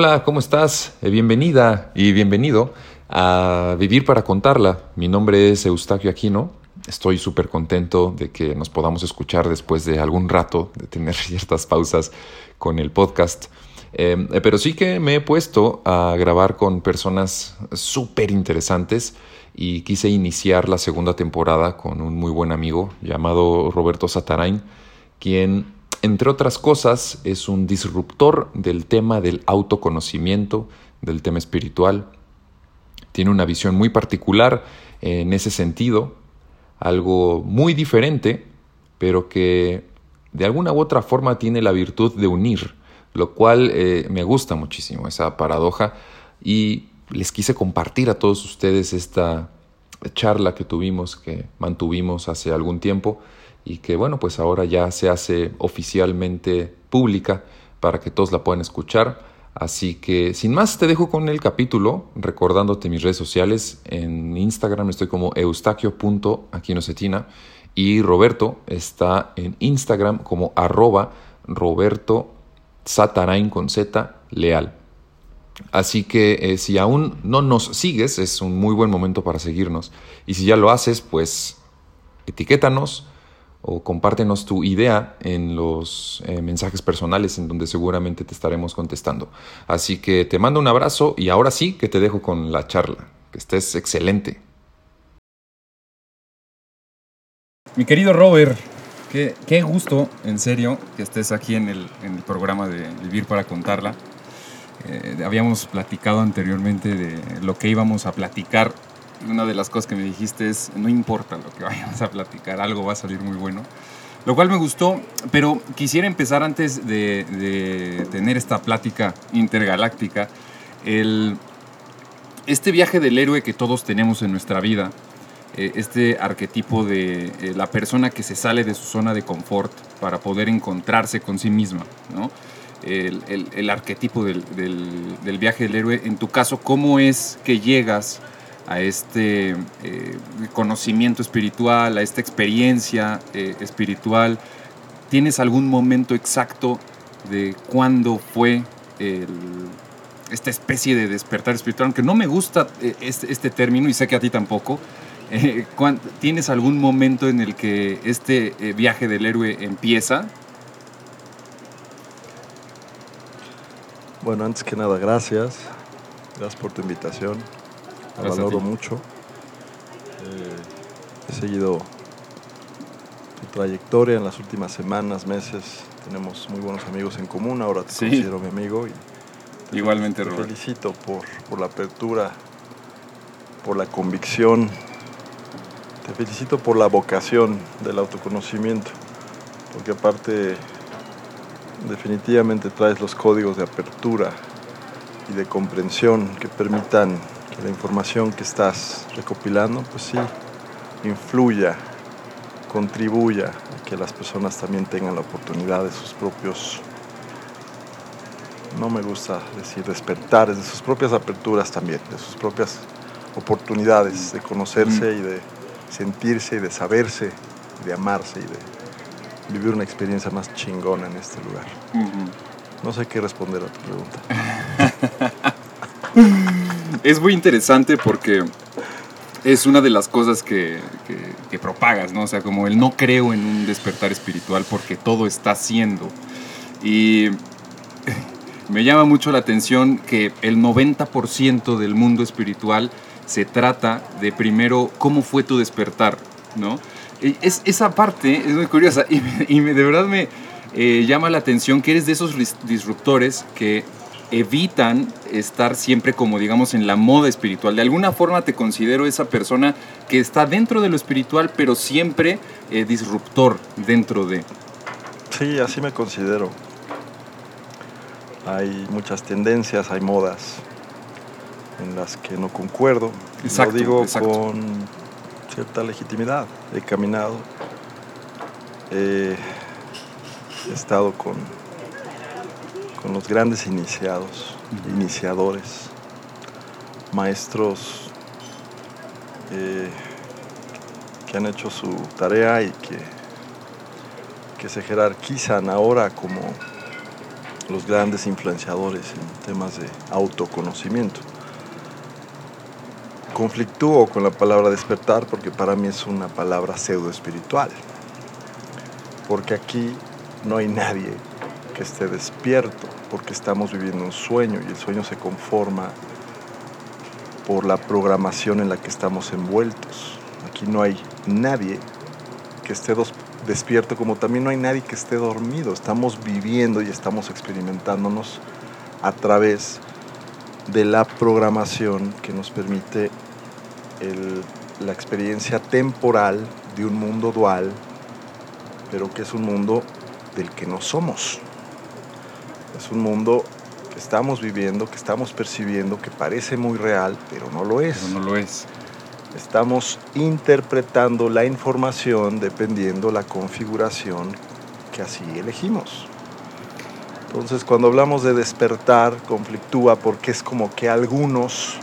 Hola, ¿cómo estás? Eh, bienvenida y bienvenido a Vivir para Contarla. Mi nombre es Eustaquio Aquino. Estoy súper contento de que nos podamos escuchar después de algún rato de tener ciertas pausas con el podcast. Eh, eh, pero sí que me he puesto a grabar con personas súper interesantes y quise iniciar la segunda temporada con un muy buen amigo llamado Roberto Satarain, quien entre otras cosas, es un disruptor del tema del autoconocimiento, del tema espiritual. Tiene una visión muy particular en ese sentido, algo muy diferente, pero que de alguna u otra forma tiene la virtud de unir, lo cual eh, me gusta muchísimo, esa paradoja, y les quise compartir a todos ustedes esta charla que tuvimos, que mantuvimos hace algún tiempo, y que bueno, pues ahora ya se hace oficialmente pública para que todos la puedan escuchar. Así que sin más te dejo con el capítulo, recordándote mis redes sociales. En Instagram estoy como eustaquio.aquinocetina y Roberto está en Instagram como arroba Roberto Satarain con Z leal. Así que eh, si aún no nos sigues, es un muy buen momento para seguirnos. Y si ya lo haces, pues etiquétanos o compártenos tu idea en los eh, mensajes personales en donde seguramente te estaremos contestando. Así que te mando un abrazo y ahora sí que te dejo con la charla. Que estés excelente. Mi querido Robert, qué, qué gusto, en serio, que estés aquí en el, en el programa de Vivir para Contarla. Eh, habíamos platicado anteriormente de lo que íbamos a platicar una de las cosas que me dijiste es, no importa lo que vayamos a platicar, algo va a salir muy bueno. Lo cual me gustó, pero quisiera empezar antes de, tener esta plática intergaláctica, el, este viaje del héroe que todos tenemos en nuestra vida, eh, este arquetipo de eh, la persona que se sale de su zona de confort para poder encontrarse con sí misma, ¿no? el, arquetipo del, del, viaje del héroe. En tu caso, ¿cómo es que llegas a este eh, conocimiento espiritual, a esta experiencia eh, espiritual? ¿Tienes algún momento exacto de cuándo fue esta especie de despertar espiritual? Aunque no me gusta eh, este, este, término y sé que a ti tampoco. ¿Tienes algún momento en el que este viaje del héroe empieza? Bueno, antes que nada, gracias. Gracias por tu invitación lo valoro mucho. Eh, he seguido tu trayectoria en las últimas semanas, meses. Tenemos muy buenos amigos en común. Ahora te considero mi amigo. Y Igualmente, te felicito por, por la apertura, por la convicción. Te felicito por la vocación del autoconocimiento. Porque aparte, definitivamente traes los códigos de apertura y de comprensión que permitan la información que estás recopilando, pues sí, influya, contribuya a que las personas también tengan la oportunidad de sus propios, no me gusta decir despertares, de sus propias aperturas también, de sus propias oportunidades de conocerse y de sentirse y de saberse, de amarse y de vivir una experiencia más chingona en este lugar. No sé qué responder a tu pregunta. es muy interesante porque es una de las cosas que, propagas, ¿no? O sea, como el no creo en un despertar espiritual porque todo está siendo. Y me llama mucho la atención que el 90% del mundo espiritual se trata de primero cómo fue tu despertar, ¿no? Es, esa parte es muy curiosa y, de verdad me eh, llama la atención que eres de esos disruptores que evitan estar siempre como digamos en la moda espiritual. De alguna forma te considero esa persona que está dentro de lo espiritual, pero siempre eh, disruptor dentro de. Sí, así me considero. Hay muchas tendencias, hay modas en las que no concuerdo. Exacto, Lo digo con cierta legitimidad. He caminado, he estado con con los grandes iniciados, iniciadores, maestros eh, que han hecho su tarea y que, que se jerarquizan ahora como, los grandes influenciadores en temas de autoconocimiento. Conflictúo con la palabra despertar porque para mí es una palabra pseudo espiritual. Porque aquí no hay nadie que esté despierto, porque estamos viviendo un sueño y el sueño se conforma por la programación en la que estamos envueltos. Aquí no hay nadie que esté despierto, como también no hay nadie que esté dormido. Estamos viviendo y estamos experimentándonos a través de la programación que nos permite la experiencia temporal de un mundo dual, pero que es un mundo del que no somos. Es un mundo que estamos viviendo, que estamos percibiendo, que parece muy real, pero no lo es. no lo es. Estamos interpretando la información dependiendo la configuración que así elegimos. Entonces, cuando hablamos de despertar, conflictúa porque es como que algunos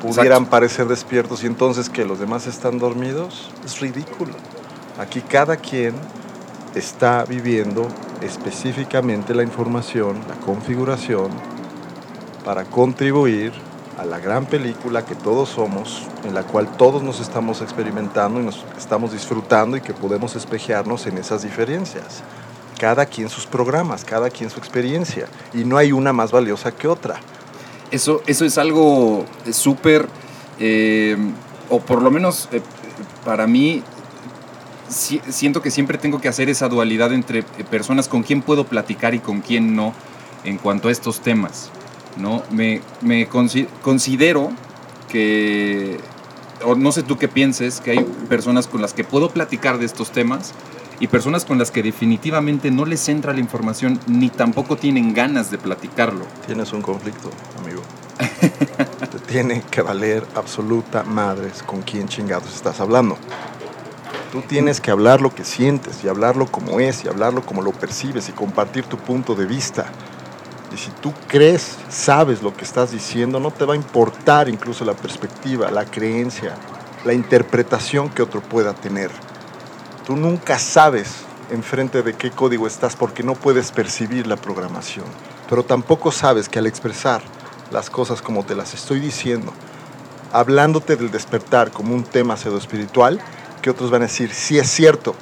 pudieran parecer despiertos y entonces que los demás están dormidos. Es ridículo. Aquí cada quien está viviendo específicamente la información, la configuración, para contribuir a la gran película que todos somos, en la cual todos nos estamos experimentando y nos estamos disfrutando y que podemos espejearnos en esas diferencias. Cada quien sus programas, cada quien su experiencia, y no hay una más valiosa que otra. Eso, eso es algo súper, eh, o por lo menos eh, para mí, siento que siempre tengo que hacer esa dualidad entre eh, personas con quien puedo platicar y con quién no en cuanto a estos temas. ¿no? Me, me considero que, o no sé tú qué pienses, que hay personas con las que puedo platicar de estos temas y personas con las que definitivamente no les entra la información ni tampoco tienen ganas de platicarlo. Tienes un conflicto, amigo. Te tiene que valer absoluta madres con quién chingados estás hablando. Tú tienes que hablar lo que sientes y hablarlo como es y hablarlo como lo percibes y compartir tu punto de vista. Y si tú crees, sabes lo que estás diciendo, no te va a importar incluso la perspectiva, la creencia, la interpretación que otro pueda tener. Tú nunca sabes enfrente de qué código estás porque no puedes percibir la programación. Pero tampoco sabes que al expresar las cosas como te las estoy diciendo, hablándote del despertar como un tema pseudo espiritual, que otros van a decir, sí es cierto,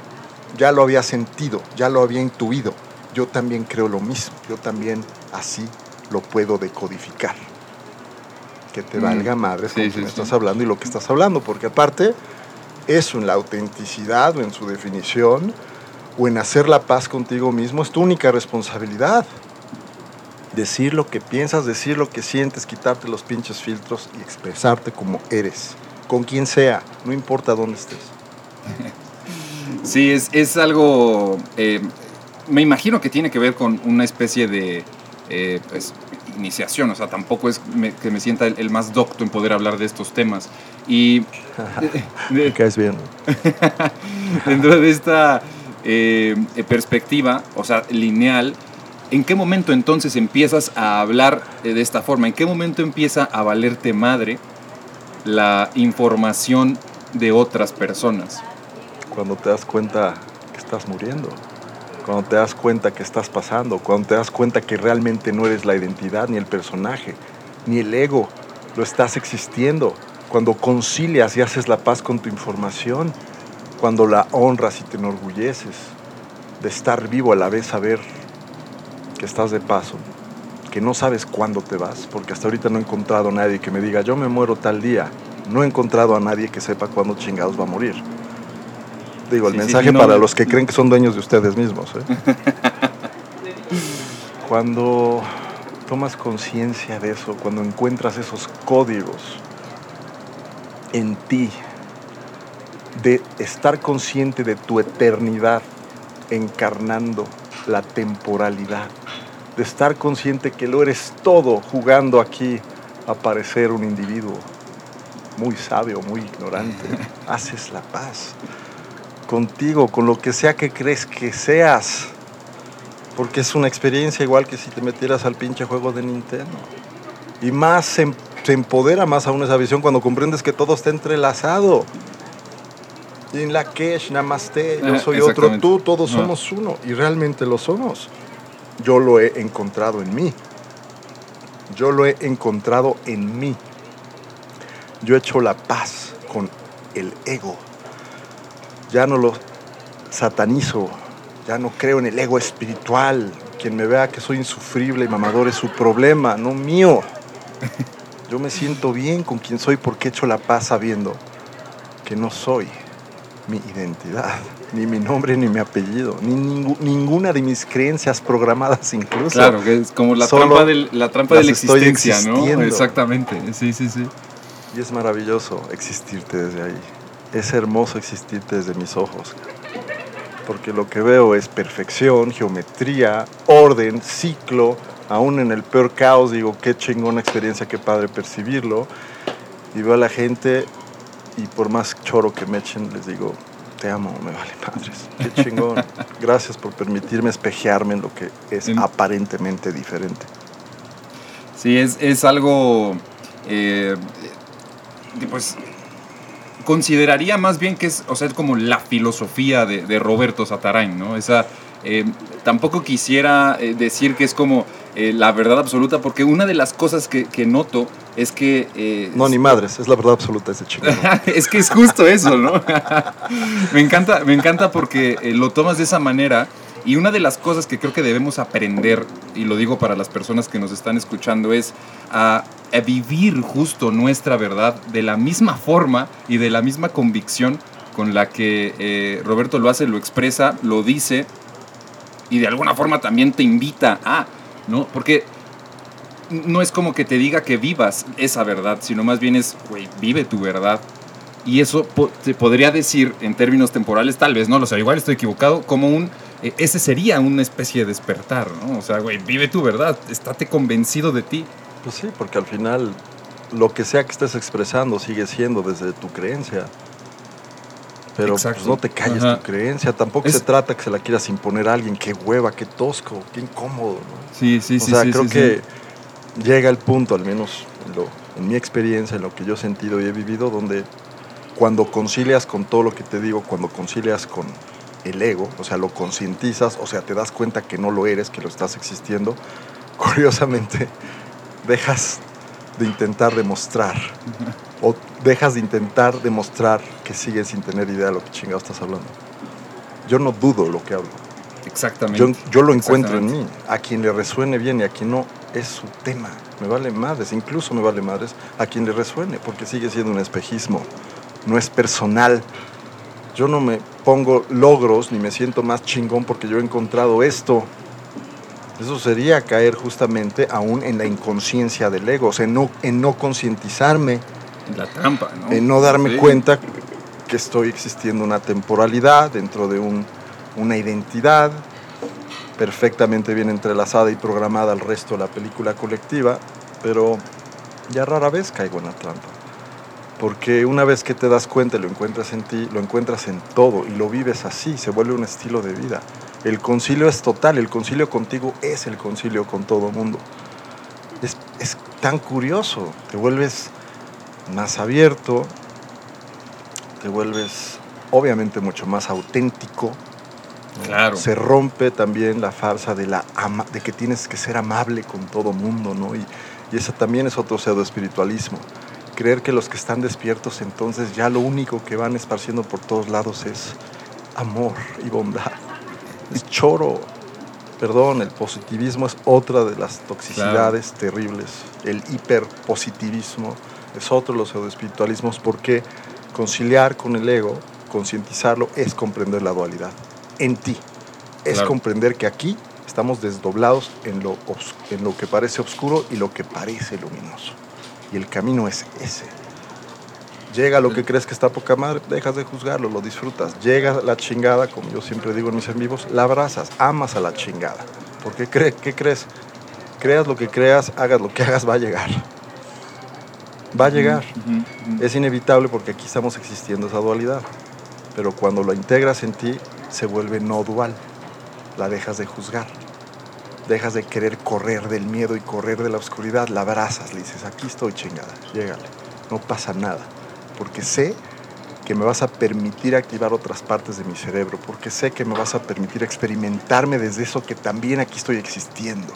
ya lo había sentido, ya lo había intuido, yo también creo lo mismo, yo también así lo puedo decodificar. Que te valga mm. madre con sí, estás hablando y lo que estás hablando, porque aparte, eso en la autenticidad o en su definición, o en hacer la paz contigo mismo, es tu única responsabilidad. Decir lo que piensas, decir lo que sientes, quitarte los pinches filtros y expresarte como eres, con quien sea, no importa dónde estés. Sí, es, algo, eh, me imagino que tiene que ver con una especie de eh, pues, iniciación, o sea, tampoco es que me sienta el, más docto en poder hablar de estos temas. Y... Me caes bien. dentro de esta eh, perspectiva, o sea, lineal, ¿en qué momento entonces empiezas a hablar de esta forma? ¿En qué momento empieza a valerte madre la información de otras personas? Cuando te das cuenta que estás muriendo, cuando te das cuenta que estás pasando, cuando te das cuenta que realmente no eres la identidad, ni el personaje, ni el ego, lo estás existiendo, cuando concilias y haces la paz con tu información, cuando la honras y te enorgulleces de estar vivo a la vez saber que estás de paso, que no sabes cuándo te vas, porque hasta ahorita no he encontrado a nadie que me diga yo me muero tal día, no he encontrado a nadie que sepa cuándo chingados va a morir. Digo, el mensaje para los que creen que son dueños de ustedes mismos. ¿eh? cuando tomas conciencia de eso, cuando encuentras esos códigos en ti, de estar consciente de tu eternidad encarnando la temporalidad, de estar consciente que lo eres todo jugando aquí a parecer un individuo muy sabio, muy ignorante. Haces la paz contigo, con lo que sea que crees que seas. Porque es una experiencia igual que si te metieras al pinche juego de Nintendo. Y más se, empodera más aún esa visión cuando comprendes que todo está entrelazado. Y en la Kesh, Namaste, yo soy otro, tú, todos somos uno. Y realmente lo somos. yo lo he encontrado en mí. Yo lo he encontrado en mí. Yo he hecho la paz con el ego. Ya no lo satanizo, ya no creo en el ego espiritual. Quien me vea que soy insufrible y mamador es su problema, no mío. Yo me siento bien con quien soy porque he hecho la paz sabiendo que no soy mi identidad, ni mi nombre, ni mi apellido, ni ninguna de mis creencias programadas incluso. Claro, que es como la trampa, del, la trampa de la existencia, ¿no? Exactamente, sí, sí, sí. Y es maravilloso existirte desde ahí. Es hermoso existirte desde mis ojos. Porque lo que veo es perfección, geometría, orden, ciclo. Aún en el peor caos digo, qué chingona experiencia, qué padre percibirlo. Y veo a la gente y por más choro que me echen, les digo, te amo, me vale madres. Qué chingón. Gracias por permitirme espejearme en lo que es aparentemente diferente. Sí, es, es algo, eh, pues, consideraría más bien que es, o sea, es como la filosofía de, de Roberto Satarain, ¿no? Esa, eh, tampoco quisiera eh, decir que es como la verdad absoluta, porque una de las cosas que, que noto es que... Eh, no, ni madres, es la verdad absoluta ese chico. es que es justo eso, ¿no? me, encanta, me encanta porque eh, lo tomas de esa manera y una de las cosas que creo que debemos aprender, y lo digo para las personas que nos están escuchando, es a, vivir justo nuestra verdad de la misma forma y de la misma convicción con la que eh, Roberto lo hace, lo expresa, lo dice y de alguna forma también te invita a, ¿no? Porque no es como que te diga que vivas esa verdad, sino más bien es, güey, vive tu verdad. Y eso se podría decir en términos temporales, tal vez, no lo sé, igual estoy equivocado, como un, ese sería una especie de despertar, ¿no? O sea, güey, vive tu verdad, estate convencido de ti. Pues sí, porque al final lo que sea que estés expresando sigue siendo desde tu creencia. Pero pues, no te calles tu creencia. Tampoco se trata que se la quieras imponer a alguien. Qué hueva, qué tosco, qué incómodo. ¿no? Sí, sí, sí. O sea, creo que llega el punto, al menos en, mi experiencia, en lo que yo he sentido y he vivido, donde cuando concilias con todo lo que te digo, cuando concilias con el ego, o sea, lo concientizas, o sea, te das cuenta que no lo eres, que lo estás existiendo, curiosamente dejas de intentar demostrar o dejas de intentar demostrar que sigues sin tener idea de lo que chingado estás hablando. Yo no dudo lo que hablo. Exactamente. Yo, yo lo encuentro en mí. A quien le resuene bien y a quien no, es su tema. Me vale madres, incluso me vale madres a quien le resuene, porque sigue siendo un espejismo. No es personal. Yo no me pongo logros ni me siento más chingón porque yo he encontrado esto. Eso sería caer justamente aún en la inconsciencia del ego, o sea, en no, en no concientizarme. En la trampa, ¿no? En no darme cuenta que estoy existiendo una temporalidad dentro de un, una identidad, perfectamente bien entrelazada y programada al resto de la película colectiva, pero ya rara vez caigo en la trampa. Porque una vez que te das cuenta y lo encuentras en ti, lo encuentras en todo y lo vives así, se vuelve un estilo de vida. El concilio es total, el concilio contigo es el concilio con todo mundo. Es, es tan curioso, te vuelves más abierto, te vuelves obviamente mucho más auténtico, se rompe también la farsa de, la de que tienes que ser amable con todo mundo, ¿no? Y, y ese también es otro pseudo espiritualismo. Creer que los que están despiertos entonces ya lo único que van esparciendo por todos lados es amor y bondad. Es choro. Perdón, el positivismo es otra de las toxicidades terribles. El hiperpositivismo es otro de los pseudoespiritualismos porque conciliar con el ego, concientizarlo, es comprender la dualidad en ti. Es comprender que aquí estamos desdoblados en lo, en lo que parece oscuro y lo que parece luminoso. Y el camino es ese. Llega lo que crees que está poca madre, dejas de juzgarlo, lo disfrutas. Llega la chingada, como yo siempre digo en mis en vivos, la abrazas, amas a la chingada. Porque cree, ¿qué crees? Creas lo que creas, hagas lo que hagas, va a llegar. Va a llegar. Es inevitable porque aquí estamos existiendo esa dualidad. Pero cuando lo integras en ti, se vuelve no dual. La dejas de juzgar. Dejas de querer correr del miedo y correr de la oscuridad. La abrazas, le dices, aquí estoy chingada, llégale. No pasa nada. Porque sé que me vas a permitir activar otras partes de mi cerebro, porque sé que me vas a permitir experimentarme desde eso que también aquí estoy existiendo.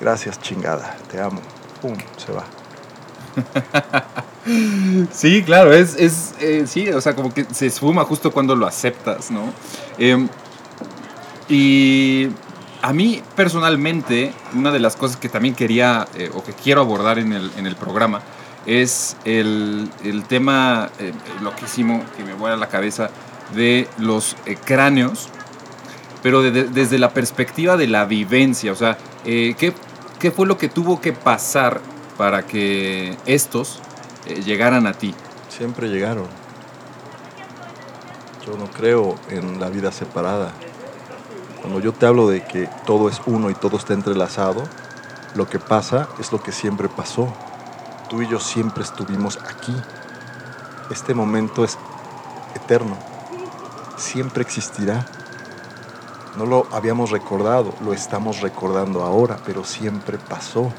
Gracias, chingada, te amo. Pum, se va. sí, claro, es, es eh, sí, o sea, como que se esfuma justo cuando lo aceptas, ¿no? Em, y a mí personalmente, una de las cosas que también quería eh, o que quiero abordar en el, en el programa es el, el tema eh, loquísimo que me vuela la cabeza de los eh, cráneos, pero desde la perspectiva de la vivencia, o sea, ¿qué, ¿qué fue lo que tuvo que pasar para que estos llegaran a ti? Siempre llegaron. Yo no creo en la vida separada. Cuando yo te hablo de que todo es uno y todo está entrelazado, lo que pasa es lo que siempre pasó. Tú y yo siempre estuvimos aquí. Este momento es eterno. Siempre existirá. No lo habíamos recordado, lo estamos recordando ahora, pero siempre pasó.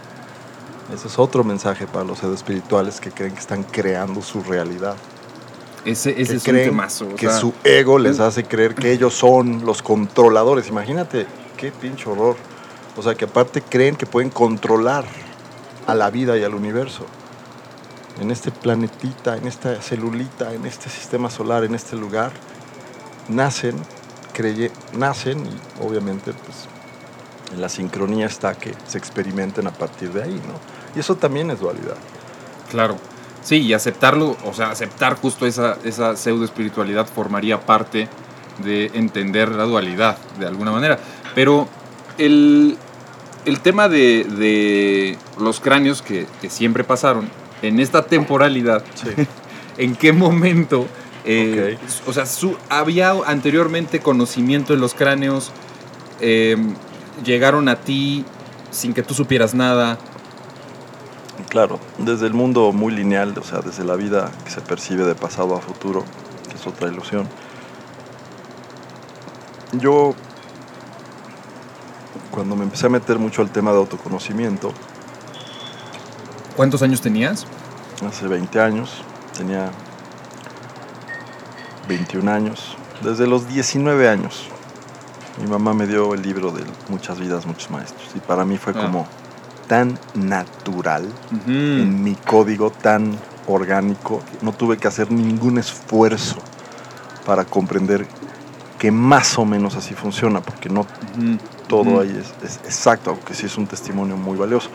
Ese es otro mensaje para los seres espirituales que creen que están creando su realidad. Ese, ese es un temazo, que su ego les hace creer que ellos son los controladores. Imagínate qué pinche horror. O sea, que aparte creen que pueden controlar a la vida y al universo. En este planetita, en esta celulita, en este sistema solar, en este lugar, nacen, creye, nacen y obviamente pues en la sincronía está que se experimenten a partir de ahí, ¿no? Y eso también es dualidad. Claro. Sí, y aceptarlo, o sea, aceptar justo esa, esa pseudo espiritualidad formaría parte de entender la dualidad, de alguna manera. Pero el, tema de, los cráneos que, siempre pasaron, en esta temporalidad, ¿en qué momento, eh, o sea, su, había anteriormente conocimiento de los cráneos, eh, llegaron a ti sin que tú supieras nada? Claro, desde el mundo muy lineal, o sea, desde la vida que se percibe de pasado a futuro, que es otra ilusión. Yo, cuando me empecé a meter mucho al tema de autoconocimiento. ¿Cuántos años tenías? Hace 20 años, tenía 21 años, desde los 19 años. Mi mamá me dio el libro de Muchas vidas, muchos maestros. Y para mí fue ah. como tan natural, en mi código tan orgánico, no tuve que hacer ningún esfuerzo para comprender que más o menos así funciona, porque no todo ahí es, exacto, aunque sí es un testimonio muy valioso.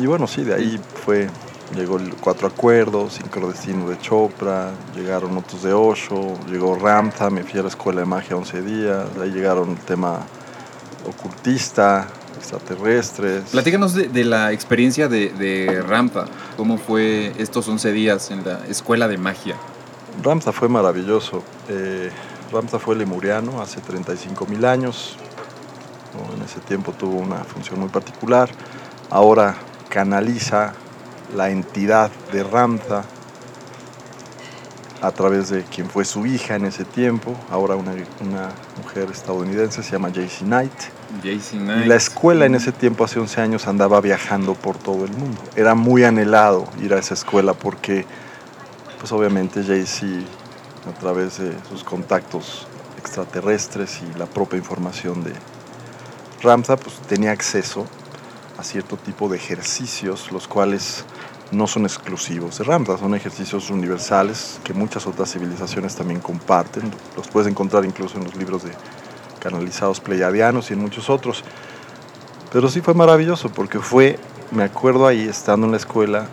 Y bueno, sí, de ahí fue, llegó el Cuatro Acuerdos, Sincrodestino de Chopra, llegaron otros de Osho, llegó Ramtha, me fui a la escuela de magia 11 días, de ahí llegaron el tema ocultista, extraterrestres. Platícanos de, la experiencia de, de, Rampa, cómo fue estos 11 días en la escuela de magia. Ramsa fue maravilloso. Eh, Ramsa fue lemuriano hace 35 mil años. En ese tiempo tuvo una función muy particular. Ahora canaliza la entidad de Ramsa a través de quien fue su hija en ese tiempo, ahora una, una mujer estadounidense, se llama Jaycee Knight y la escuela en ese tiempo, hace 11 años, andaba viajando por todo el mundo. Era muy anhelado ir a esa escuela porque, pues obviamente Jaycee, a través de sus contactos extraterrestres y la propia información de Ramza, pues tenía acceso a cierto tipo de ejercicios, los cuales no son exclusivos de Ramza, son ejercicios universales que muchas otras civilizaciones también comparten. Los puedes encontrar incluso en los libros de canalizados pleiadianos y en muchos otros. Pero sí fue maravilloso porque fue, me acuerdo ahí estando en la escuela,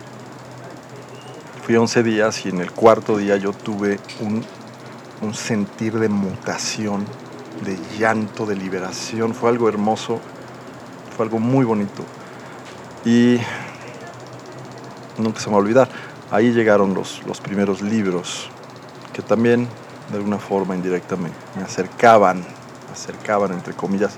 fui 11 días y en el cuarto día yo tuve un, un sentir de mutación, de llanto, de liberación. Fue algo hermoso, fue algo muy bonito. Y nunca se me va a olvidar, ahí llegaron los, los primeros libros que también de alguna forma indirecta me, acercaban acercaban, entre comillas,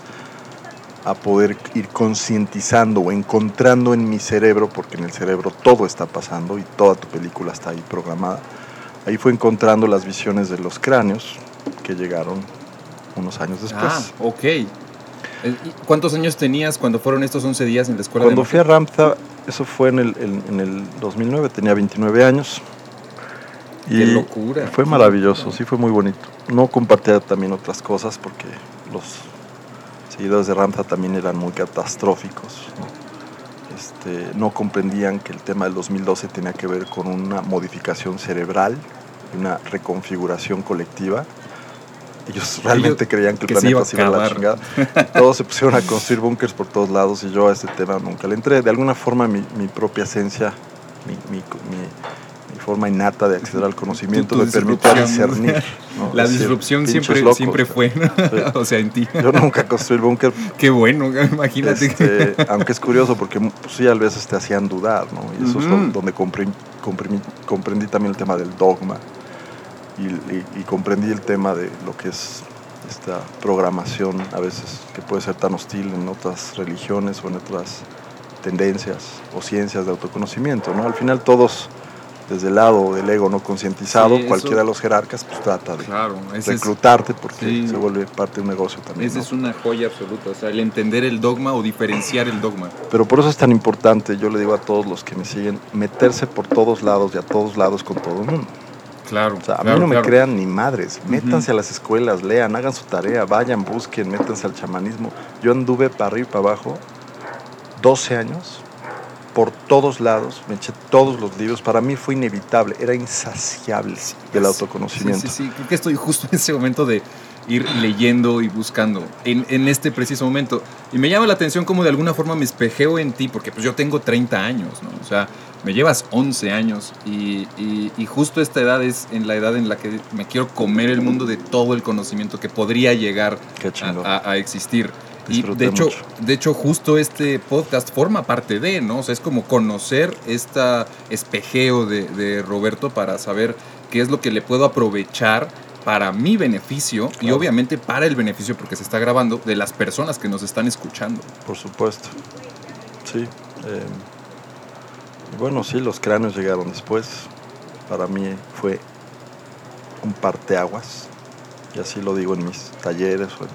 a poder ir concientizando o encontrando en mi cerebro, porque en el cerebro todo está pasando y toda tu película está ahí programada. Ahí fue encontrando las visiones de los cráneos que llegaron unos años después. Ah, ok. Eh, ¿Cuántos años tenías cuando fueron estos 11 días en la escuela? Cuando fui a Ramtha, eso fue en el, en, el 2009, tenía 29 años. Qué locura. Fue maravilloso, sí fue muy bonito. No compartía también otras cosas porque los seguidores de Ramza también eran muy catastróficos. ¿no? Este, no comprendían que el tema del 2012 tenía que ver con una modificación cerebral, una reconfiguración colectiva. Ellos realmente Ellos- creían que el que planeta se iba a la chingada. Todos se pusieron a construir búnkers por todos lados y yo a este tema nunca le entré. De alguna forma mi, mi propia esencia, mi, mi- mi- forma innata de acceder al conocimiento Tu- tu me disrupción. discernir. ¿no? La Es decir, disrupción siempre, locos, siempre fue, ¿no? Sí. o sea, en ti. Yo nunca construí el búnker, Qué bueno, imagínate. este, aunque es curioso porque pues, sí, a veces te hacían dudar, ¿no? Y eso es Ujú. lo- donde comprendí, comprendí, comprendí también el tema del dogma y, y- y comprendí el tema de lo que es esta programación a veces que puede ser tan hostil en otras religiones o en otras tendencias o ciencias de autoconocimiento, ¿no? Al final todos desde el lado del ego no concientizado, Sí, cualquiera de los jerarcas pues trata de Claro, reclutarte porque sí. se vuelve parte de un negocio también. esa ¿no? es una joya absoluta. O sea, el entender el dogma o diferenciar el dogma. Pero por eso es tan importante, yo le digo a todos los que me siguen, meterse por todos lados y a todos lados con todo el mundo. Claro. O sea, a claro, mí no me crean ni madres, métanse a las escuelas, lean, hagan su tarea, vayan, busquen, métanse al chamanismo. Yo anduve para arriba y para abajo 12 años, por todos lados, me eché todos los libros, para mí fue inevitable, era insaciable del autoconocimiento. Sí, sí, sí. Creo que estoy justo en ese momento de ir leyendo y buscando en, en este preciso momento. Y me llama la atención como de alguna forma me espejeo en ti, porque pues yo tengo 30 años, ¿no? O sea, me llevas 11 años y, y- y justo esta edad es en la edad en la que me quiero comer el mundo de todo el conocimiento que podría llegar a, a- a existir. Y de hecho, mucho. de hecho, justo este podcast forma parte de, ¿no? O sea, es como conocer este espejeo de, de Roberto para saber qué es lo que le puedo aprovechar para mi beneficio y obviamente para el beneficio, porque se está grabando, de las personas que nos están escuchando. Por supuesto. Sí. eh, y bueno, sí, los cráneos llegaron después. Para mí fue un parteaguas. Y así lo digo en mis talleres o en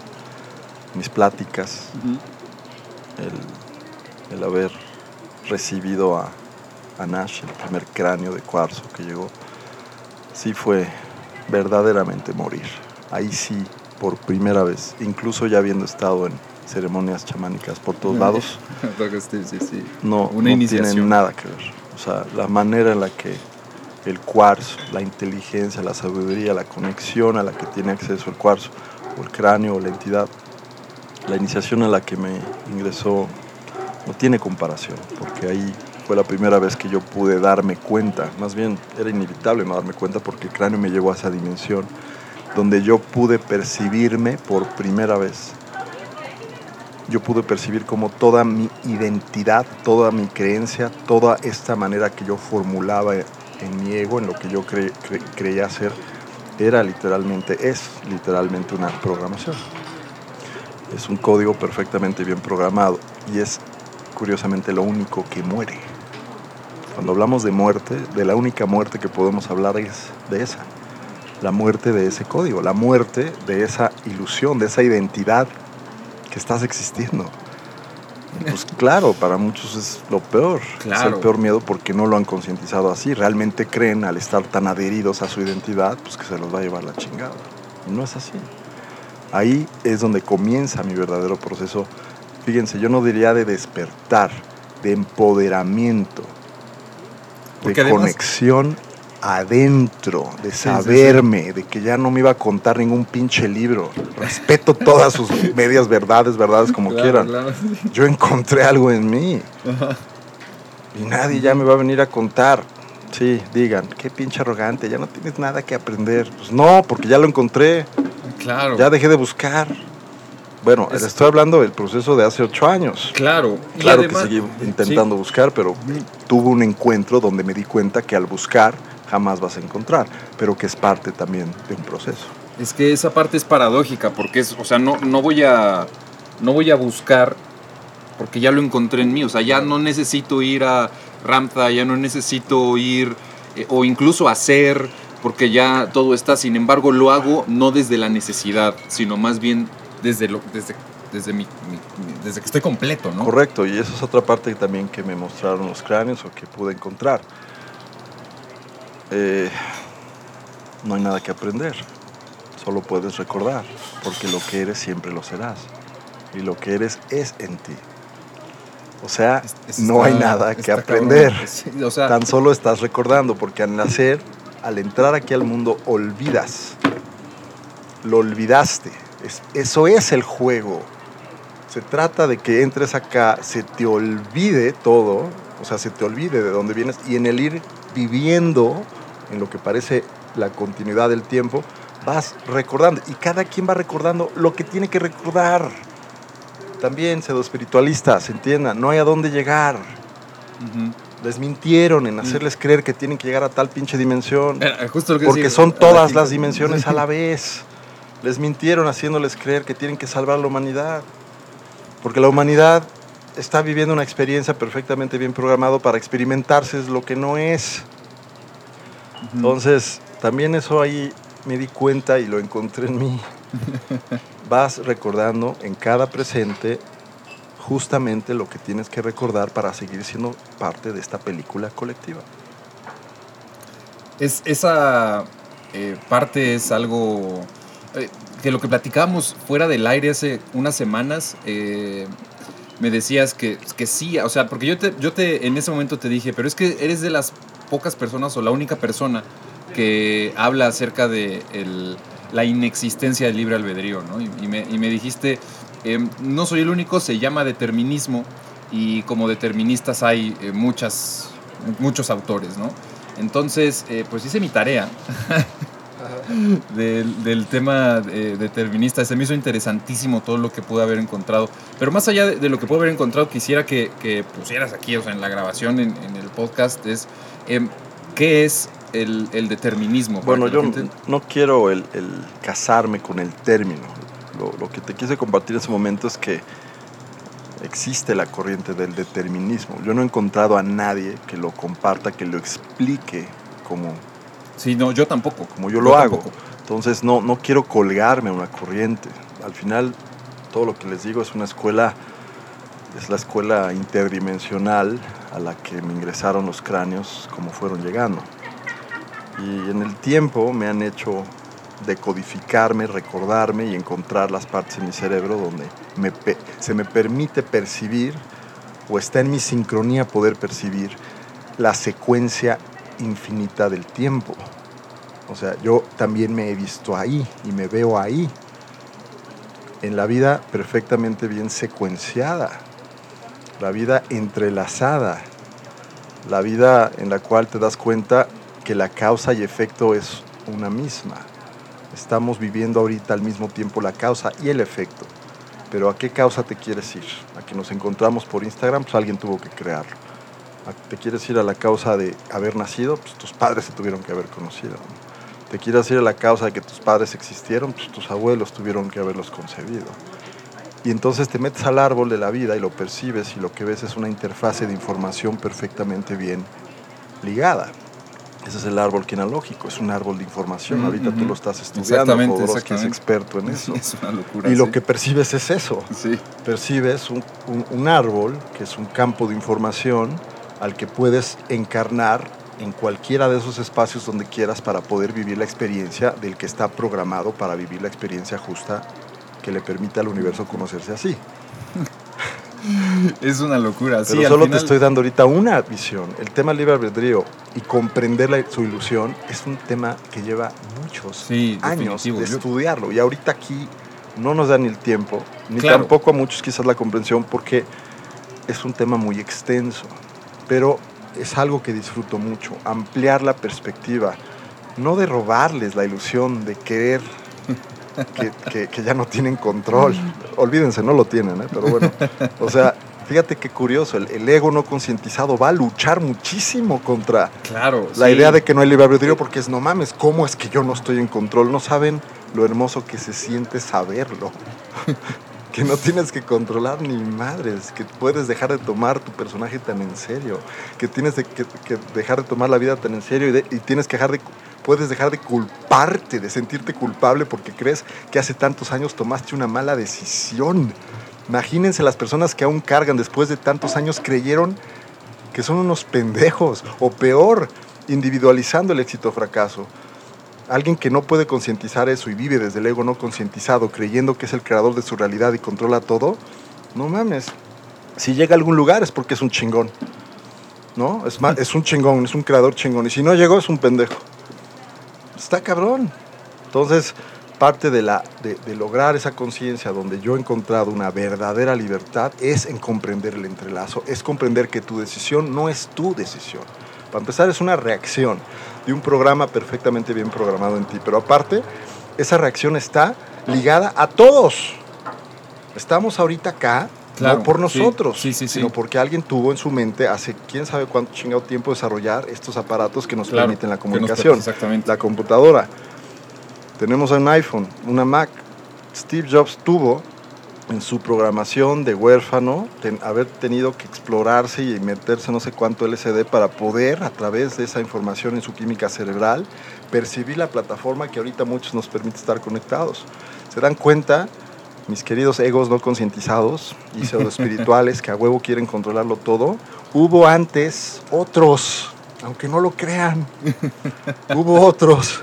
mis pláticas. El, el haber recibido a, a Nash, el primer cráneo de cuarzo que llegó, sí fue verdaderamente morir. Ahí sí, por primera vez, incluso ya habiendo estado en ceremonias chamánicas por todos lados, no, Una no iniciación. tiene nada que ver. O sea, la manera en la que el cuarzo, la inteligencia, la sabiduría, la conexión a la que tiene acceso el cuarzo, o el cráneo, o la entidad, la iniciación a la que me ingresó no tiene comparación, porque ahí fue la primera vez que yo pude darme cuenta, más bien era inevitable no darme cuenta porque el cráneo me llevó a esa dimensión donde yo pude percibirme por primera vez. Yo pude percibir como toda mi identidad, toda mi creencia, toda esta manera que yo formulaba en mi ego, en lo que yo cre- cre- creía ser, era literalmente, es literalmente una programación. Es un código perfectamente bien programado y es curiosamente lo único que muere. Cuando hablamos de muerte, de la única muerte que podemos hablar es de esa, la muerte de ese código, la muerte de esa ilusión, de esa identidad que estás existiendo. Pues claro, para muchos es lo peor, es el peor miedo porque no lo han concientizado así, realmente creen al estar tan adheridos a su identidad, pues que se los va a llevar la chingada. Y no es así. Ahí es donde comienza mi verdadero proceso. Fíjense, yo no diría de despertar, de empoderamiento, Porque de además- conexión adentro, de sí, sí. saberme, de que ya no me iba a contar ningún pinche libro. Respeto todas sus medias verdades, verdades como Claro, quieran. claro. Yo encontré algo en mí Ajá. y nadie ya me va a venir a contar. Sí, digan, qué pinche arrogante, ya no tienes nada que aprender. Pues no, porque ya lo encontré, Claro. ya dejé de buscar. Bueno, Es- estoy hablando del proceso de hace ocho años. Claro. Y Claro además- que seguí intentando buscar, pero tuve un encuentro donde me di cuenta que al buscar jamás vas a encontrar, pero que es parte también de un proceso. Es que esa parte es paradójica, porque es, o sea, no, no voy a no voy a buscar porque ya lo encontré en mí, o sea, ya no necesito ir a Ramza, ya no necesito ir eh, o incluso hacer porque ya todo está, sin embargo, lo hago no desde la necesidad, sino más bien desde lo desde desde mi, mi- mi- desde que estoy completo, ¿no? Correcto, y esa es otra parte también que me mostraron los cráneos o que pude encontrar. Eh, no hay nada que aprender. Solo puedes recordar, porque lo que eres siempre lo serás. Y lo que eres es en ti. O sea, Es- no está- hay nada que aprender. cabrón. Sí, o sea, Tan solo estás recordando, porque al nacer, al entrar aquí al mundo, olvidas. Lo olvidaste. Es- eso es el juego. Se trata de que entres acá, se te olvide todo, o sea, se te olvide de dónde vienes y en el ir viviendo, en lo que parece la continuidad del tiempo, vas recordando. Y cada quien va recordando lo que tiene que recordar. También, pseudo espiritualistas, entiendan, no hay a dónde llegar. Les mintieron en hacerles creer que tienen que llegar a tal pinche dimensión. Era justo lo que Porque son todas las dimensiones a la vez. Les mintieron haciéndoles creer que tienen que salvar la humanidad. Porque la humanidad está viviendo una experiencia perfectamente bien programado para experimentarse es lo que no es. Entonces, también eso ahí me di cuenta y lo encontré en mí. Vas recordando en cada presente justamente lo que tienes que recordar para seguir siendo parte de esta película colectiva. Es, esa eh, parte es algo eh, que lo que platicábamos fuera del aire hace unas semanas, eh, me decías que, que sí, o sea, porque yo, te, yo te en ese momento te dije, pero es que eres de las pocas personas o la única persona que habla acerca de el- la inexistencia del libre albedrío, ¿no? Y, y me, y me dijiste, em, no soy el único, se llama determinismo y como deterministas hay eh, muchas, muchos autores, ¿no? Entonces, eh, pues hice mi tarea del, del tema eh, determinista. Se me hizo interesantísimo todo lo que pude haber encontrado. Pero más allá de, de lo que pude haber encontrado, quisiera que, que pusieras aquí, o sea, en la grabación, en, en el podcast, es em, qué es el, el determinismo. Bueno, yo gente- no quiero el, el casarme con el término. Lo, lo que te quise compartir en ese momento es que existe la corriente del determinismo. Yo no he encontrado a nadie que lo comparta, que lo explique como, Sí, no, yo tampoco. como yo lo hago. tampoco. Entonces no, no quiero colgarme a una corriente. Al final, todo lo que les digo es una escuela, es la escuela interdimensional a la que me ingresaron los cráneos como fueron llegando. Y en el tiempo me han hecho decodificarme, recordarme y encontrar las partes en mi cerebro donde me se me permite percibir o está en mi sincronía poder percibir la secuencia infinita del tiempo. O sea, yo también me he visto ahí y me veo ahí. En la vida perfectamente bien secuenciada. La vida entrelazada. La vida en la cual te das cuenta que la causa y efecto es una misma. Estamos viviendo ahorita al mismo tiempo la causa y el efecto. Pero ¿a qué causa te quieres ir? ¿A que nos encontramos por Instagram? Pues alguien tuvo que crearlo. ¿A ¿Te quieres ir a la causa de haber nacido? Pues tus padres se tuvieron que haber conocido. ¿no? ¿Te quieres ir a la causa de que tus padres existieron? Pues tus abuelos tuvieron que haberlos concebido. Y entonces te metes al árbol de la vida y lo percibes y lo que ves es una interfase de información perfectamente bien ligada. Ese es el árbol genealógico, es un árbol de información. Ahorita tú lo estás estudiando, Exactamente, Jodorowsky es experto en eso. Es una locura. Y lo que percibes es eso. Sí. Percibes un, un- un árbol, que es un campo de información, al que puedes encarnar en cualquiera de esos espacios donde quieras para poder vivir la experiencia del que está programado para vivir la experiencia justa que le permite al universo conocerse así. Es una locura. sí, Pero solo final- te estoy dando ahorita una visión. El tema libre albedrío y comprender la- su ilusión es un tema que lleva muchos Sí, años definitivo. de Yo- estudiarlo. Y ahorita aquí no nos da ni el tiempo, ni Claro. tampoco a muchos quizás la comprensión, porque es un tema muy extenso. Pero es algo que disfruto mucho, ampliar la perspectiva, no de robarles la ilusión de querer que, que- que ya no tienen control. Olvídense, no lo tienen, ¿eh? pero bueno. O sea, fíjate qué curioso, el, el ego no concientizado va a luchar muchísimo contra Claro. la sí. idea de que no hay libre albedrío porque es no mames, ¿cómo es que yo no estoy en control? No saben lo hermoso que se siente saberlo. que no tienes que controlar ni madres, que puedes dejar de tomar tu personaje tan en serio, que tienes de- que, dejar de tomar la vida tan en serio y, tienes que dejar de puedes dejar de culparte, de sentirte culpable porque crees que hace tantos años tomaste una mala decisión. Imagínense las personas que aún cargan después de tantos años creyeron que son unos pendejos o peor, individualizando el éxito fracaso. Alguien que no puede concientizar eso y vive desde el ego no concientizado, creyendo que es el creador de su realidad y controla todo, no mames. Si llega a algún lugar es porque es un chingón. ¿No? Es, ma- es un chingón, es un creador chingón. Y si no llegó, es un pendejo. Está cabrón. Entonces, parte de, la, de, de lograr esa conciencia donde yo he encontrado una verdadera libertad es en comprender el entrelazo, es comprender que tu decisión no es tu decisión. Para empezar, es una reacción de un programa perfectamente bien programado en ti. Pero aparte, esa reacción está ligada a todos. Estamos ahorita acá, Claro, no por nosotros, sí, sí, sí. sino porque alguien tuvo en su mente hace quién sabe cuánto chingado tiempo desarrollar estos aparatos que nos Claro, permiten la comunicación. exactamente. La computadora. Tenemos un iPhone, una Mac. Steve Jobs tuvo en su programación de huérfano ten- haber tenido que explorarse y meterse no sé cuánto LSD para poder, a través de esa información en su química cerebral, percibir la plataforma que ahorita muchos nos permite estar conectados. ¿Se dan cuenta? Mis queridos egos no concientizados y pseudoespirituales que a huevo quieren controlarlo todo, hubo antes otros, aunque no lo crean, hubo otros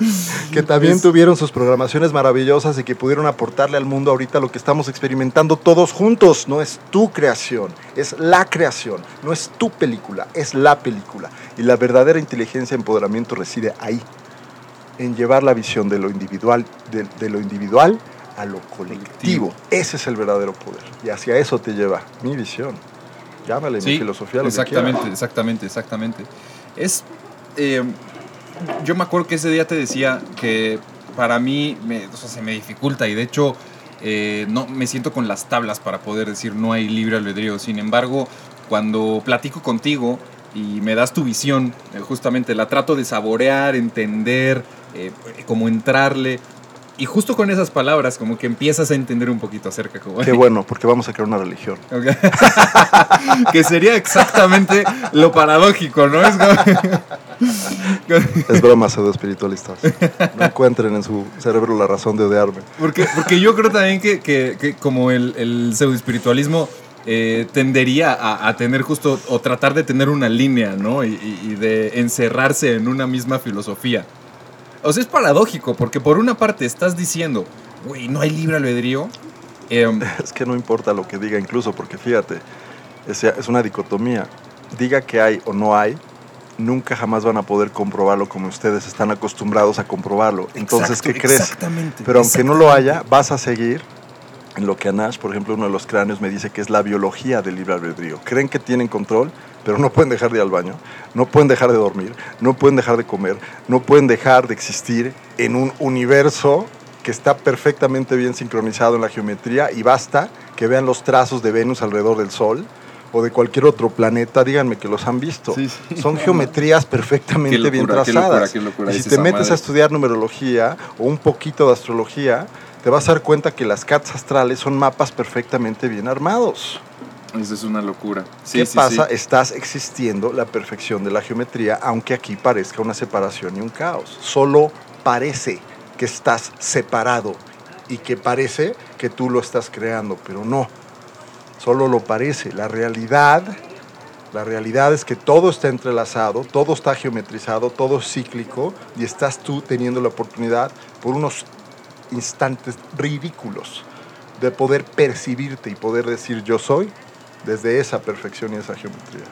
que también tuvieron sus programaciones maravillosas y que pudieron aportarle al mundo ahorita lo que estamos experimentando todos juntos. No es tu creación, es la creación, no es tu película, es la película. Y la verdadera inteligencia y empoderamiento reside ahí, en llevar la visión de lo individual, de, de lo individual a lo colectivo. Ese es el verdadero poder. Y hacia eso te lleva mi visión. Llámale mi filosofía, lo que exactamente, exactamente, exactamente. Es, eh, yo me acuerdo que ese día te decía que para mí se me dificulta y de hecho eh, no me siento con las tablas para poder decir no hay libre albedrío. Sin embargo, cuando platico contigo y me das tu visión, eh, justamente la trato de saborear, entender, eh, como entrarle. Y justo con esas palabras, como que empiezas a entender un poquito acerca. Como, Qué bueno, porque vamos a crear una religión. Que sería exactamente lo paradójico, ¿no? Es como- Es broma, pseudo espiritualistas. No encuentren en su cerebro la razón de odiarme. porque, porque yo creo también que, que- que como el, el pseudoespiritualismo eh, tendería a, a tener justo, o tratar de tener una línea, ¿no? Y, y- y de encerrarse en una misma filosofía. O sea, es paradójico, porque por una parte estás diciendo, güey, no hay libre albedrío. em, Es que no importa lo que diga incluso, porque fíjate, es, es una dicotomía. Diga que hay o no hay, nunca jamás van a poder comprobarlo como ustedes están acostumbrados a comprobarlo. Entonces, exacto, ¿qué crees? Exactamente. Pero aunque no lo haya, vas a seguir en lo que Anash, por ejemplo, uno de los cráneos me dice que es la biología del libre albedrío. Creen que tienen control, pero no pueden dejar de ir al baño, no pueden dejar de dormir, no pueden dejar de comer, no pueden dejar de existir en un universo que está perfectamente bien sincronizado en la geometría y basta que vean los trazos de Venus alrededor del Sol o de cualquier otro planeta, díganme que los han visto. Sí, sí. Son geometrías perfectamente Qué bien qué trazadas. locura, qué locura y si te metes madre. a estudiar numerología o un poquito de astrología, te vas a dar cuenta que las cartas astrales son mapas perfectamente bien armados. Eso es una locura. Sí, ¿Qué sí, pasa? sí. Estás existiendo la perfección de la geometría, aunque aquí parezca una separación y un caos. Solo parece que estás separado y que parece que tú lo estás creando, pero no. Solo lo parece. La realidad, la realidad es que todo está entrelazado, todo está geometrizado, todo es cíclico y estás tú teniendo la oportunidad por unos instantes ridículos de poder percibirte y poder decir yo soy desde esa perfección y esa geometría.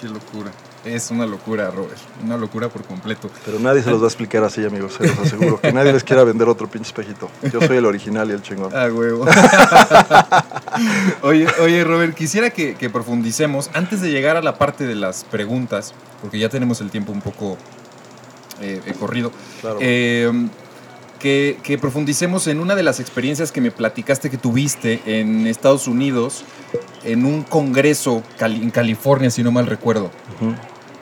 Qué locura. Es una locura, Robert. Una locura por completo. Pero nadie se los va a explicar así, amigos, se los aseguro. Que nadie les quiera vender otro pinche espejito. Yo soy el original y el chingón. Ah, huevo. oye, oye, Robert, quisiera que, que profundicemos, antes de llegar a la parte de las preguntas, porque ya tenemos el tiempo un poco eh, eh, corrido, Claro. eh, que, que profundicemos en una de las experiencias que me platicaste que tuviste en Estados Unidos, en un congreso cali- en California, si no mal recuerdo.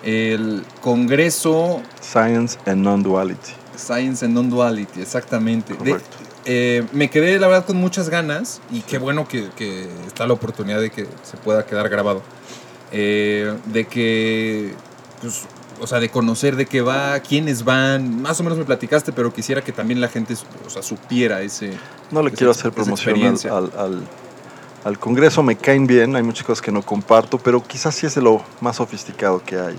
El congreso Science and Non-Duality. Science and Non-Duality, exactamente. De- Correcto. eh, me quedé, la verdad, con muchas ganas y qué bueno que, que está la oportunidad de que se pueda quedar grabado. Eh, de que, pues, o sea, de conocer de qué va, quiénes van. Más o menos me platicaste, pero quisiera que también la gente, o sea, supiera ese. No le esa- quiero hacer promoción al, al- al- al Congreso, me caen bien, hay muchas cosas que no comparto, pero quizás sí es de lo más sofisticado que hay.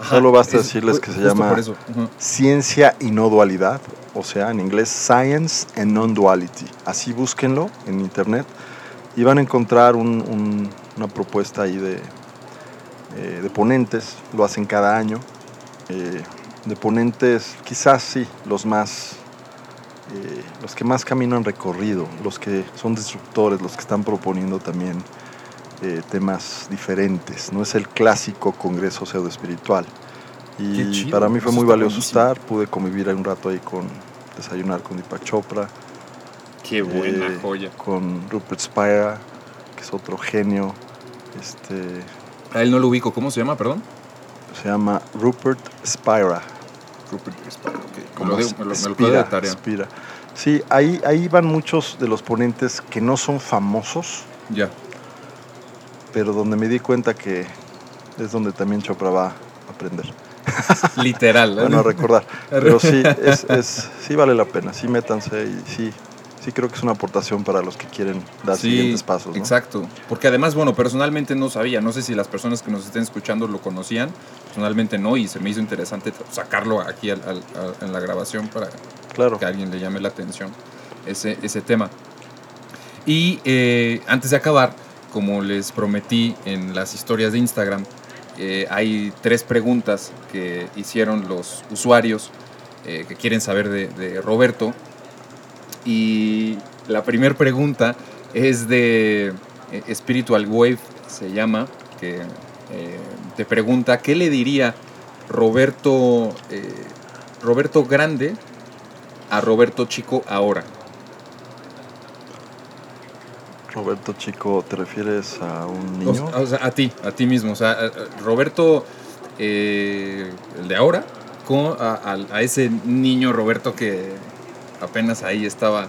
Ajá, Solo basta es- decirles que se llama por eso. Ujú. Ciencia y no dualidad, o sea, en inglés Science and Non-Duality. Así búsquenlo en internet y van a encontrar un- un- una propuesta ahí de, eh, de ponentes, lo hacen cada año. Eh, de ponentes, quizás sí, los más, eh, los que más camino han recorrido, los que son disruptores, los que están proponiendo también eh, temas diferentes. No es el clásico congreso pseudo espiritual. Y chido, para mí fue muy valioso buenísimo. estar, pude convivir un rato ahí con, desayunar con Deepak Chopra, Qué buena eh, joya. con Rupert Spira, que es otro genio, este, A él no lo ubico. ¿Cómo se llama, perdón? Se llama Rupert Spira. Rupert Spira, ok. Me como lo, de- me lo- me lo Spira, quedo de tarea. Spira. Sí, ahí, ahí van muchos de los ponentes que no son famosos, Ya. pero donde me di cuenta que es donde también Chopra va a aprender. Literal. ¿eh? bueno, a recordar. Pero sí, es, es- sí vale la pena, sí métanse y sí, sí creo que es una aportación para los que quieren dar Sí, siguientes pasos. ¿no? Exacto. Porque además, bueno, personalmente no sabía, no sé si las personas que nos estén escuchando lo conocían, personalmente no, y se me hizo interesante sacarlo aquí al- al- en la grabación para Claro. que a alguien le llame la atención ese, ese tema. Y eh, antes de acabar, como les prometí en las historias de Instagram, eh, hay tres preguntas que hicieron los usuarios eh, que quieren saber de, de Roberto. Y la primera pregunta es de eh, Spiritual Wave, se llama, que eh, te pregunta, ¿qué le diría Roberto, eh, Roberto Grande a Roberto Chico ahora? Roberto Chico, ¿te refieres a un niño? o sea, a ti, a ti mismo. O sea, Roberto, eh, el de ahora, con, a, a- a ese niño Roberto que apenas ahí estaba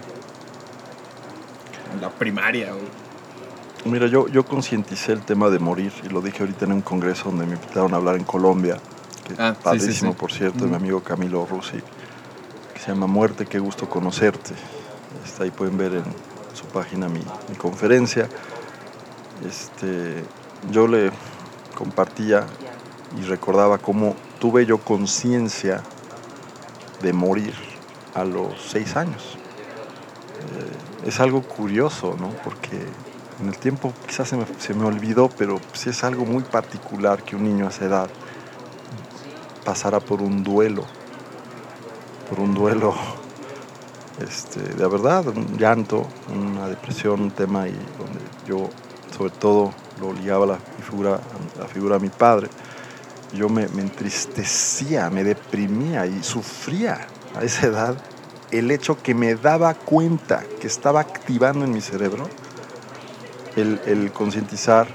en la primaria. o- Mira, yo, yo concienticé el tema de morir y lo dije ahorita en un congreso donde me invitaron a hablar en Colombia, que Ah, padrísimo sí, sí. por cierto, mi amigo Camilo Rusi, que se llama Muerte, qué gusto conocerte. Está ahí pueden ver en su página mi, mi conferencia. Este, yo le compartía y recordaba cómo tuve yo conciencia de morir a los seis años. Eh, es algo curioso, ¿no? Porque en el tiempo quizás se me, se me olvidó, pero sí es algo muy particular que un niño a esa edad pasara por un duelo, por un duelo este, de verdad, un llanto, una depresión, un tema y donde yo sobre todo lo ligaba la figura, la figura de mi padre. Yo me, me entristecía, me deprimía y sufría a esa edad el hecho que me daba cuenta que estaba activando en mi cerebro el, el concientizar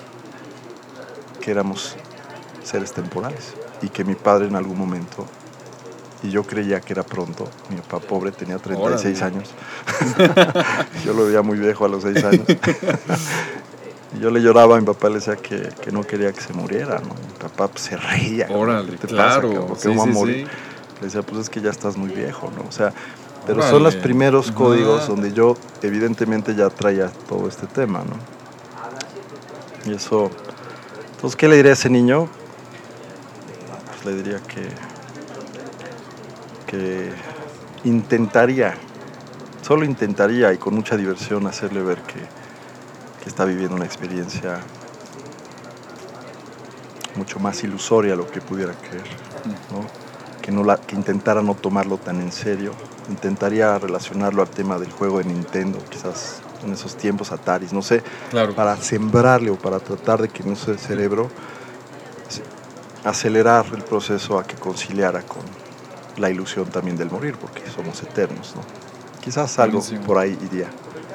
que éramos seres temporales y que mi padre en algún momento, y yo creía que era pronto, mi papá pobre tenía 36 Órale. años, yo lo veía muy viejo a los 6 años, y yo le lloraba a mi papá, le decía que, que no quería que se muriera, ¿no? mi papá pues, se reía. Órale, ¿Qué te claro. pasa, cabrón? ¿Por qué sí, no va a sí, morir? sí. Le decía, pues es que ya estás muy viejo, ¿no? O sea, pero Órale. son los primeros códigos donde yo evidentemente ya traía todo este tema, ¿no? Y eso, entonces, ¿qué le diría a ese niño? Pues le diría que, que intentaría, solo intentaría y con mucha diversión hacerle ver que, que está viviendo una experiencia mucho más ilusoria lo que pudiera creer, ¿no? que, no la, que intentara no tomarlo tan en serio, intentaría relacionarlo al tema del juego de Nintendo, quizás en esos tiempos Ataris, no sé, Claro. para sembrarle o para tratar de que en ese cerebro acelerar el proceso a que conciliara con la ilusión también del morir, porque somos eternos, ¿no? Quizás algo Buenísimo. por ahí iría,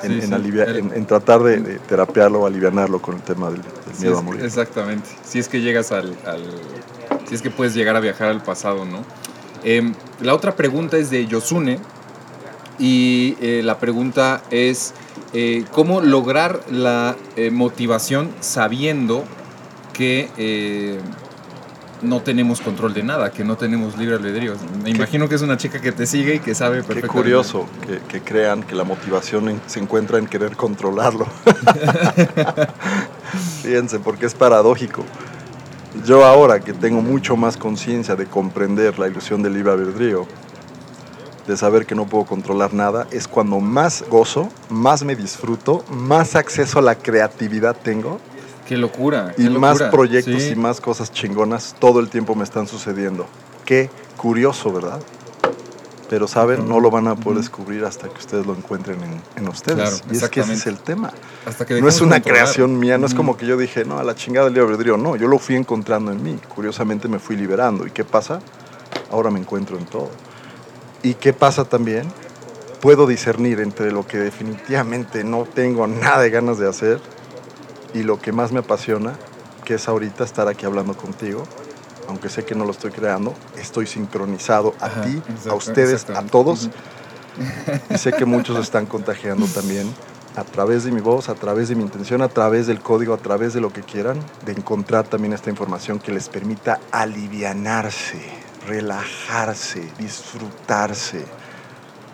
en, Sí, en sí. alivia- El- en- en tratar de, de terapiarlo o alivianarlo con el tema del, del Sí, miedo a morir. Exactamente. Si es que llegas al, al- Si es que puedes llegar a viajar al pasado, ¿no? Em, la otra pregunta es de Yosune. Y eh, la pregunta es: eh, ¿cómo lograr la eh, motivación sabiendo que no tenemos control de nada, que no tenemos libre albedrío? Me imagino que es una chica que te sigue y que sabe Qué perfectamente. curioso que, que crean que la motivación se encuentra en querer controlarlo. Fíjense, porque es paradójico. yo ahora que tengo mucho más conciencia de comprender la ilusión del libre albedrío, de saber que no puedo controlar nada, es cuando más gozo, más me disfruto, más acceso a la creatividad tengo Qué locura. y qué más locura. proyectos Sí. y más cosas chingonas todo el tiempo me están sucediendo. Qué curioso, ¿verdad? Pero saben, no lo van a poder descubrir hasta que ustedes lo encuentren en, en ustedes. Claro, y es que ese es el tema. Hasta que No es una controlar. creación mía, no es como que yo dije, no, a la chingada del albedrío. No, yo lo fui encontrando en mí. Curiosamente me fui liberando. ¿Y qué pasa? Ahora me encuentro en todo. ¿Y qué pasa también? Puedo discernir entre lo que definitivamente no tengo nada de ganas de hacer y lo que más me apasiona, que es ahorita estar aquí hablando contigo. Aunque sé que no lo estoy creando, estoy sincronizado a Ajá, ti, a ustedes, a todos. Y sé que muchos están contagiando también a través de mi voz, a través de mi intención, a través del código, a través de lo que quieran, de encontrar también esta información que les permita alivianarse, relajarse, disfrutarse,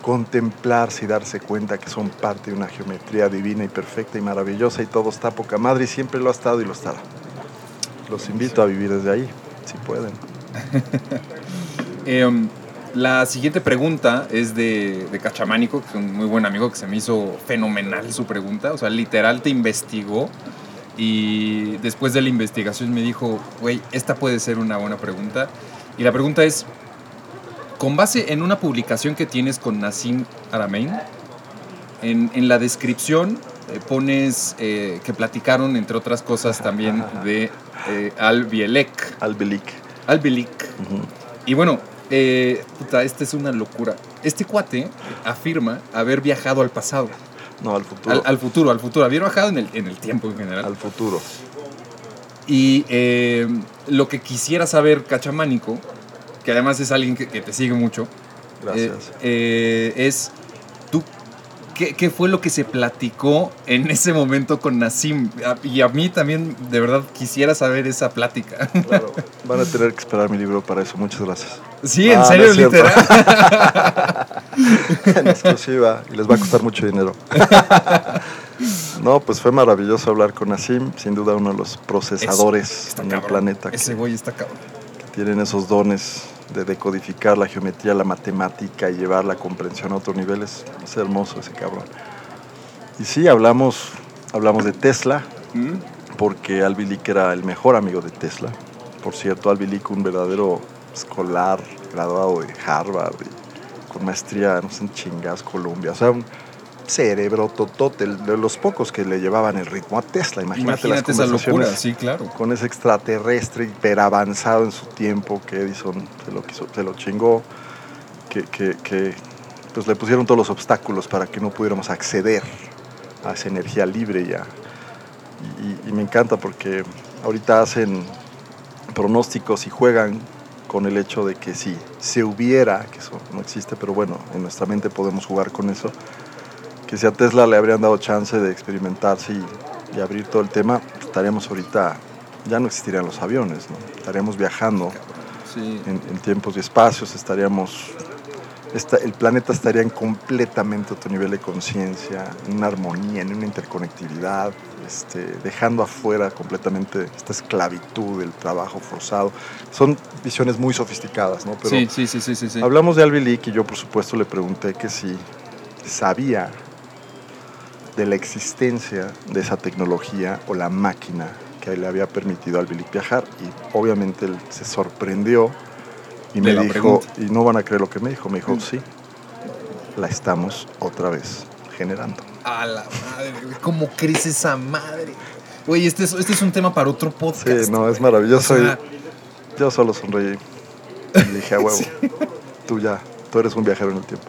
contemplarse y darse cuenta que son parte de una geometría divina y perfecta y maravillosa y todo está poca madre y siempre lo ha estado y lo estará. Los invito a vivir desde ahí, si pueden. Em, la siguiente pregunta es de, de Cachamánico, que es un muy buen amigo que se me hizo fenomenal su pregunta. O sea, literal te investigó y después de la investigación me dijo, güey, esta puede ser una buena pregunta. Y la pregunta es, con base en una publicación que tienes con Nassim Aramein, en, en la descripción eh, pones eh, que platicaron, entre otras cosas, también de eh, Al Bielek. Albelik. Al Bielek. Ujú. Y bueno, eh, puta, esta es una locura. Este cuate afirma haber viajado al pasado, No, al futuro. al, al futuro, al futuro, haber viajado en el, en el tiempo en general. al futuro. Y eh, lo que quisiera saber Cachamánico, que además es alguien que, que te sigue mucho, Gracias. eh, eh, es tú, ¿qué, qué fue lo que se platicó en ese momento con Nassim? Y a mí también, de verdad, quisiera saber esa plática. Claro, van a tener que esperar mi libro para eso. Muchas gracias. Sí, Ah, en no serio, cierto. literal. en exclusiva y les va a costar mucho dinero. no, pues fue maravilloso hablar con Asim, sin duda uno de los procesadores en el planeta que Ese güey está cabrón. tienen esos dones de decodificar la geometría, la matemática y llevar la comprensión a otros niveles. Es hermoso ese cabrón. Y sí, hablamos, hablamos de Tesla, porque Albilic era el mejor amigo de Tesla. Por cierto, Albilic, un verdadero escolar, graduado de Harvard, y con maestría, no sé, en chingas, Colombia. O sea, un cerebro totote, de los pocos que le llevaban el ritmo a Tesla. Imagínate, Imagínate las esa locura, conversaciones sí, claro. con ese extraterrestre hiper avanzado en su tiempo que Edison se lo, quiso, se lo chingó, que, que- que, pues le pusieron todos los obstáculos para que no pudiéramos acceder a esa energía libre ya. Y, y- y me encanta porque ahorita hacen pronósticos y juegan con el hecho de que si se hubiera, que eso no existe, pero bueno, en nuestra mente podemos jugar con eso, que si a Tesla le habrían dado chance de experimentarse y, y abrir todo el tema, estaríamos ahorita, ya no existirían los aviones, ¿no? estaríamos viajando Sí. en, en tiempos y espacios, estaríamos, esta- el planeta estaría en completamente otro nivel de conciencia, en una armonía, en una interconectividad, este, dejando afuera completamente esta esclavitud del trabajo forzado. Son visiones muy sofisticadas, ¿no? Pero sí, sí, sí, sí, sí, sí. Hablamos de Albilic y yo por supuesto le pregunté que si sabía de la existencia de esa tecnología o la máquina que le había permitido a Albilic viajar y obviamente él se sorprendió y me dijo, pregunta. y no van a creer lo que me dijo, me dijo, Mm. sí, la estamos otra vez generando. A la madre, güey. ¿Cómo crece esa madre? Güey, este es, este es un tema para otro podcast. Sí, no, es maravilloso. O sea, y yo solo sonreí y dije, a huevo, tú ya, tú eres un viajero en el tiempo.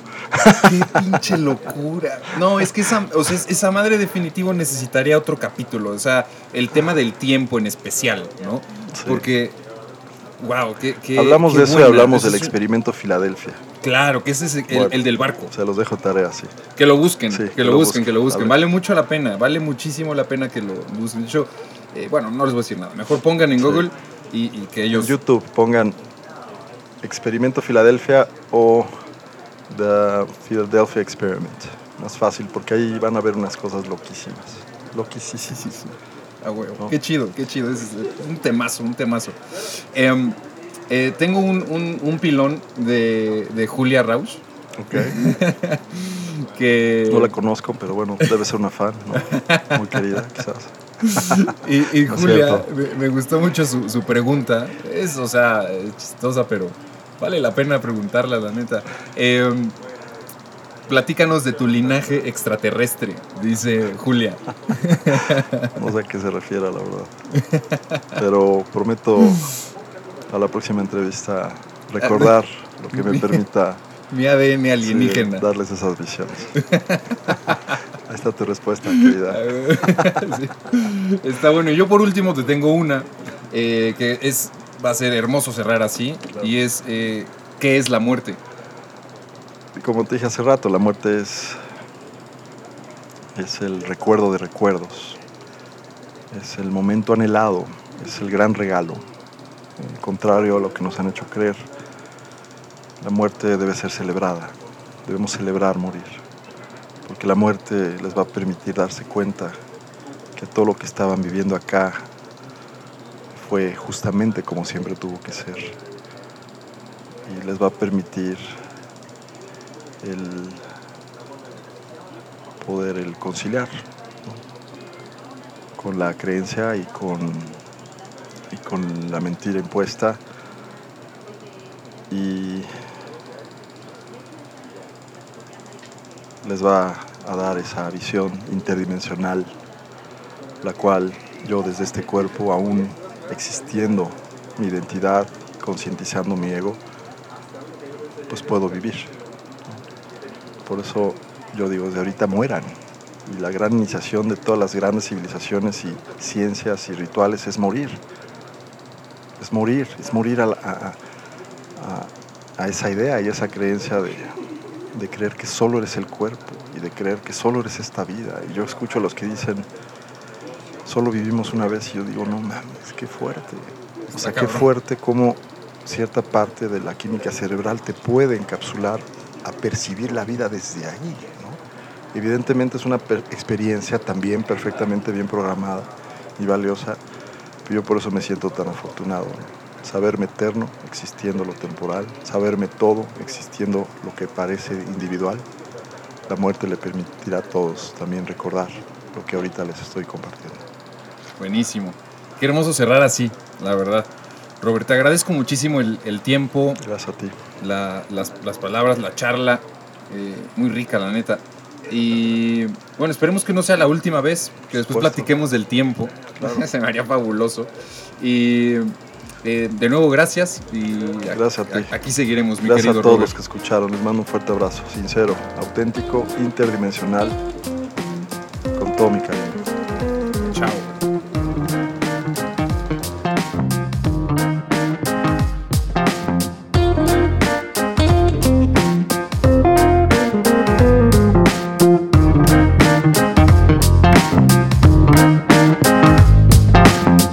qué pinche locura. No, es que esa, o sea, es- esa madre definitivo necesitaría otro capítulo. O sea, el tema del tiempo en especial, ¿no? Sí. Porque, wow, qué, qué- hablamos qué de eso y hablamos del experimento Filadelfia. Claro, que ese es el, Bueno. el del barco. Se los dejo de tarea, sí. Que lo busquen, Sí, que, lo busquen, que lo busquen. Vale mucho la pena, vale muchísimo la pena que lo busquen. De hecho, eh, bueno, no les voy a decir nada. Mejor pongan en Sí. Google y, y que En ellos... YouTube pongan Experimento Filadelfia o The Philadelphia Experiment. Más fácil porque ahí van a ver unas cosas loquísimas. Loquísimas. Ah, huevo. Qué chido, qué chido. Es un temazo, un temazo. Em, eh, tengo un, un, pilón de, de Julia Rausch. Ok. que... No la conozco, pero bueno, debe ser una fan, ¿no? Muy querida, quizás. y, Julia, me, gustó mucho su, su, pregunta. Es, o sea, chistosa, pero vale la pena preguntarla, la neta. Eh, Platícanos de tu linaje extraterrestre, dice Julia. No sé a qué se refiere, la verdad. Pero prometo a la próxima entrevista recordar lo que me permita. Mi ADN alienígena. darles esas visiones. Ahí está tu respuesta, querida. Está bueno. Yo por último te tengo una eh, que es va a ser hermoso cerrar así y es eh, ¿qué es la muerte? como te dije hace rato, la muerte es, es el recuerdo de recuerdos, es el momento anhelado, es el gran regalo, contrario a lo que nos han hecho creer. La muerte debe ser celebrada, debemos celebrar morir, porque la muerte les va a permitir darse cuenta que todo lo que estaban viviendo acá fue justamente como siempre tuvo que ser. Y les va a permitir el poder el conciliar con la creencia y con, y con la mentira impuesta y les va a dar esa visión interdimensional, la cual yo desde este cuerpo, aún existiendo mi identidad, concientizando mi ego, pues puedo vivir. Por eso yo digo, de ahorita mueran. Y la gran iniciación de todas las grandes civilizaciones y ciencias y rituales es morir. Es morir, es morir a, esa idea y esa creencia de, de creer que solo eres el cuerpo y de creer que solo eres esta vida. Y yo escucho a los que dicen, solo vivimos una vez y yo digo, no mames, qué fuerte. O sea, qué fuerte como cierta parte de la química cerebral te puede encapsular a percibir la vida desde ahí. Evidentemente es una experiencia también perfectamente bien programada y valiosa, yo por eso me siento tan afortunado. Saberme eterno, existiendo lo temporal, saberme todo, existiendo lo que parece individual. La muerte le permitirá a todos también recordar lo que ahorita les estoy compartiendo. Buenísimo. Qué hermoso cerrar así, la verdad. Robert, te agradezco muchísimo el, tiempo. Gracias a ti. las, palabras, la charla. Eh, muy rica, la neta. Y bueno, esperemos que no sea la última vez, que después platiquemos del tiempo. Se me haría fabuloso. Y eh, de nuevo, gracias. Y gracias a ti. Aquí seguiremos, mi gracias a todos los que escucharon. Les mando un fuerte abrazo, sincero, auténtico, interdimensional, con todo mi cariño.